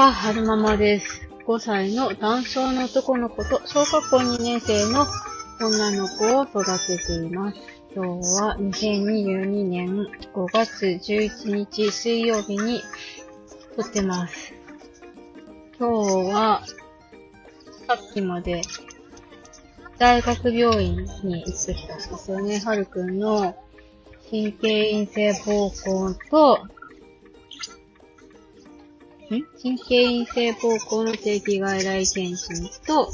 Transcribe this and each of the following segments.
は、はるままです。5歳の男性の男の子と小学校2年生の女の子を育てています。今日は2022年5月11日水曜日に撮ってます。今日は、さっきまで大学病院に行ってきたんですよね。はるくんの神経陰性膀胱と、神経陰性膀胱の定期外来検診と、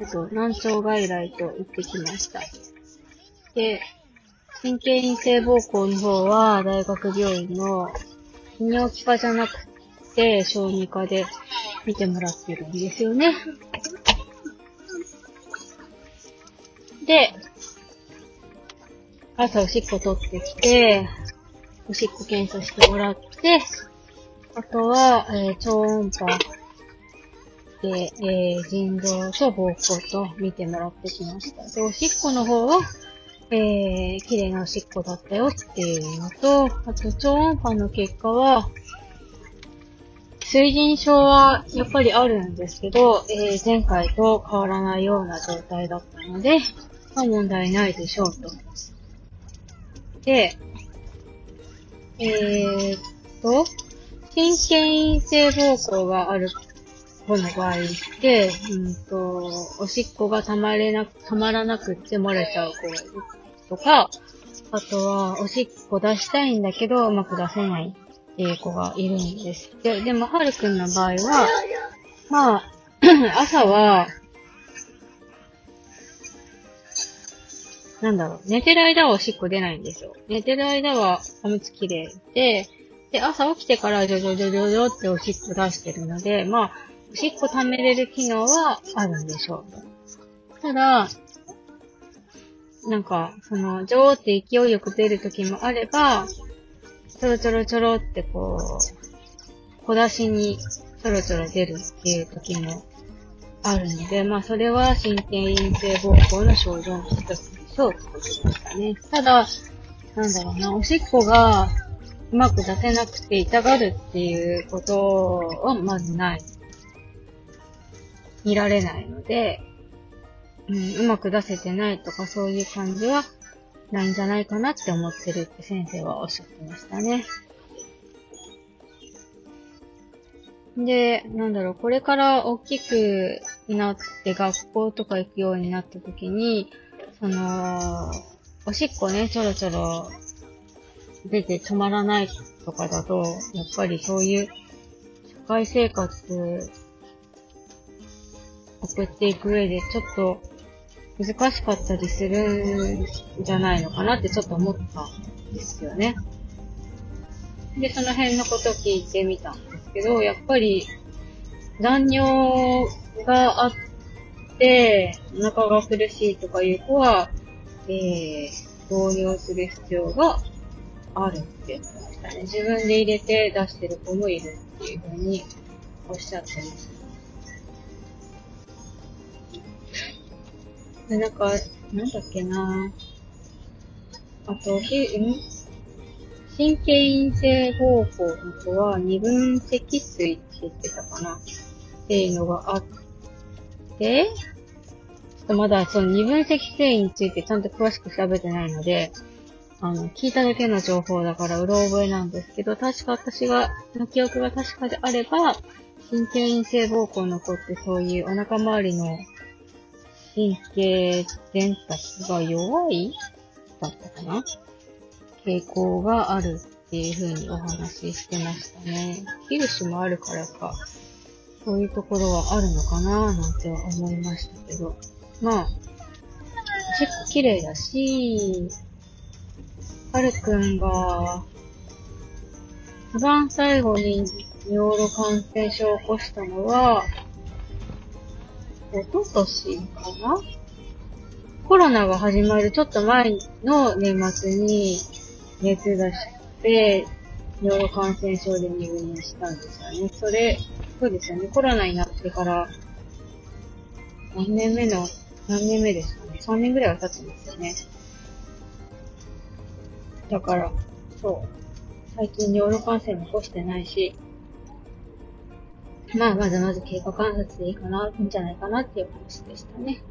あと難聴外来と行ってきました。で、神経陰性膀胱の方は大学病院の泌尿器科じゃなくて小児科で見てもらってるんですよね。で、朝おしっこ取ってきて、おしっこ検査してもらって、あとは、えー超音波で、えー腎臓と膀胱と見てもらってきました。で、おしっこの方は、えー、綺麗なおしっこだったよっていうのと、あと超音波の結果は、水腎症はやっぱりあるんですけど、えー前回と変わらないような状態だったので、まあ問題ないでしょうと。で、えーっと、神経陰性膀胱がある子の場合って、うんと、おしっこがたまれな、たまらなくって漏れちゃう子がいるとか、あとは、おしっこ出したいんだけど、うまく出せないっていう子がいるんです。で、でも、はるくんの場合は、まあ、朝は、なんだろう、寝てる間はおしっこ出ないんですよ。寝てる間はおむつきれいで、で、朝起きてからジョジョジョジョジョっておしっこ出してるので、まあ、おしっこ溜めれる機能はあるんでしょう。ただ、なんか、その、ジョーって勢いよく出る時もあれば、ちょろちょろちょろってこう、小出しにちょろちょろ出るっていう時もあるので、まあそれは神経陰性膀胱の症状の一つでしょうってことでしたね。ただ、なんだろうな、おしっこがうまく出せなくて痛がるっていうことはまずない。見られないので、うん、うまく出せてないとかそういう感じはないんじゃないかなって思ってるって先生はおっしゃってましたね。で、なんだろう、これから大きくなって学校とか行くようになった時に、その、おしっこね、ちょろちょろ出て止まらないとかだと、やっぱりそういう社会生活送っていく上でちょっと難しかったりするんじゃないのかなってちょっと思ったんですよね。で、その辺のこと聞いてみたんですけど、やっぱり残尿があって、お腹が苦しいとかいう子は、えー、導尿する必要があるって。自分で入れて出してる子もいるっていうふうにおっしゃってました。で、なんか、なんだっけなあと、ひ、ん？神経陰性膀胱の子は二分積水って言ってたかなっていうのがあって、ちょっとまだその二分積水についてちゃんと詳しく調べてないので、あの、聞いただけの情報だからうろ覚えなんですけど、確か私が、の記憶が確かであれば、神経陰性膀胱の子ってそういうお腹周りの神経伝達が弱いだったかな？傾向があるっていう風にお話ししてましたね。ヒルシもあるからか、そういうところはあるのかななんて思いましたけど。まあ、結構綺麗だし、はるくんが、一番最後に尿路感染症を起こしたのは、おととしかな？コロナが始まるちょっと前の年末に熱出して、尿路感染症で入院したんですよね。それ、そうですよね。コロナになってから、何年目の、何年目ですかね。3年ぐらいは経つんですよね。だから、そう。最近尿路感染も起こしてないし、まあ、まずまず経過観察でいいかな、いいんじゃないかなっていう話でしたね。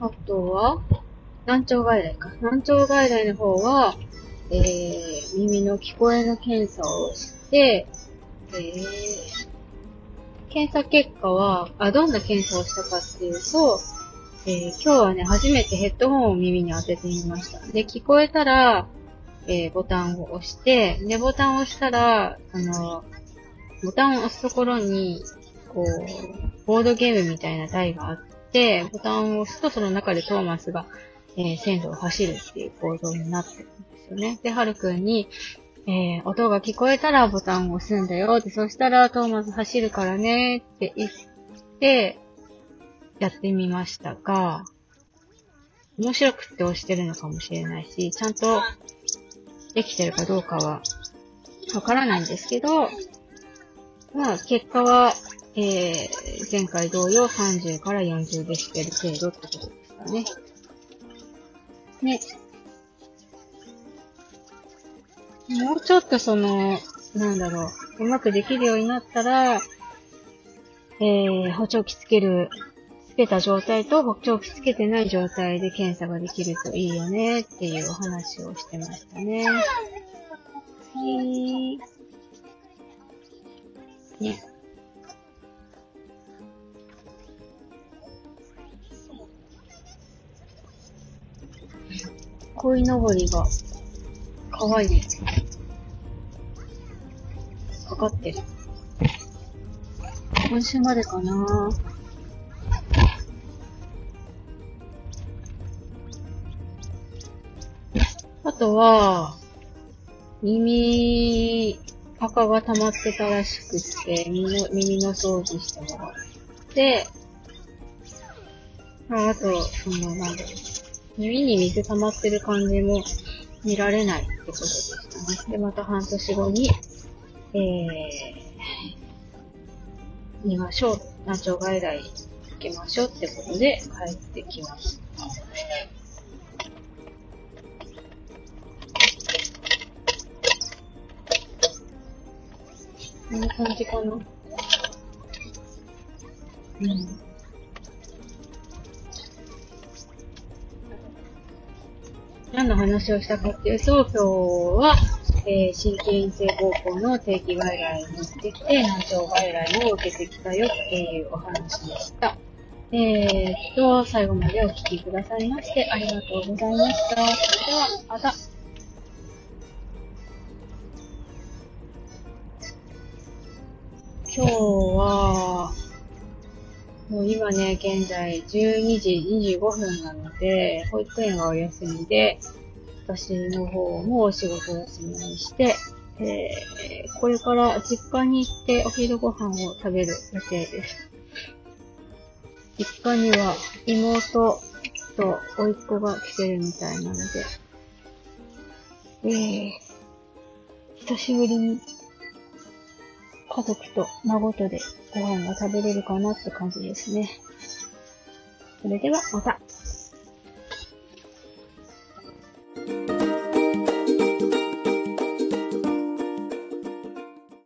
あとは、難聴外来か。難聴外来の方は、えー、耳の聞こえの検査をして、えー、検査結果は、あ、どんな検査をしたかっていうと、えー、今日はね、初めてヘッドホンを耳に当ててみました。で、聞こえたら、えー、ボタンを押して、で、ボタンを押したら、あの、ボタンを押すところに、こう、ボードゲームみたいな台があって、ボタンを押すとその中でトーマスが、えー、線路を走るっていう構造になってるんですよね。で、はるくんに、えー、音が聞こえたらボタンを押すんだよ。で、そしたらトーマス走るからねって言って、やってみましたが、面白くって押してるのかもしれないし、ちゃんとできてるかどうかはわからないんですけど、まあ、結果は、えー、前回同様30から40デシベル程度ってことですかね。ね。もうちょっとその、なんだろう、うまくできるようになったら、えー、補聴器つける、つけた状態と補聴器つけてない状態で検査ができるといいよねっていうお話をしてましたね。はい。ね。鯉のぼりが、かわいい。かかってる。今週までかなあとは、耳、赤が溜まってたらしくって、耳の、耳の掃除してもらって、ああと、その、なんだろう。耳に水溜まってる感じも見られないってことでしたね。で、また半年後に、えー、見ましょう。難聴外来行きましょうってことで帰ってきました。こんな感じかな。うん。何の話をしたかっていうと、今日は、えー、神経陰性高校の定期外来に行ってきて、難聴外来を受けてきたよっていうお話でした。えー、っと、最後までお聴きくださいましてありがとうございました。それでは、また。今日は、もう今ね、現在12時25分なので、保育園がお休みで、私の方もお仕事休みにして、えー、これから実家に行ってお昼ご飯を食べる予定です。実家には妹と甥っ子が来てるみたいなので、えー、久しぶりに家族と孫とでご飯が食べれるかなって感じですね。それではまた。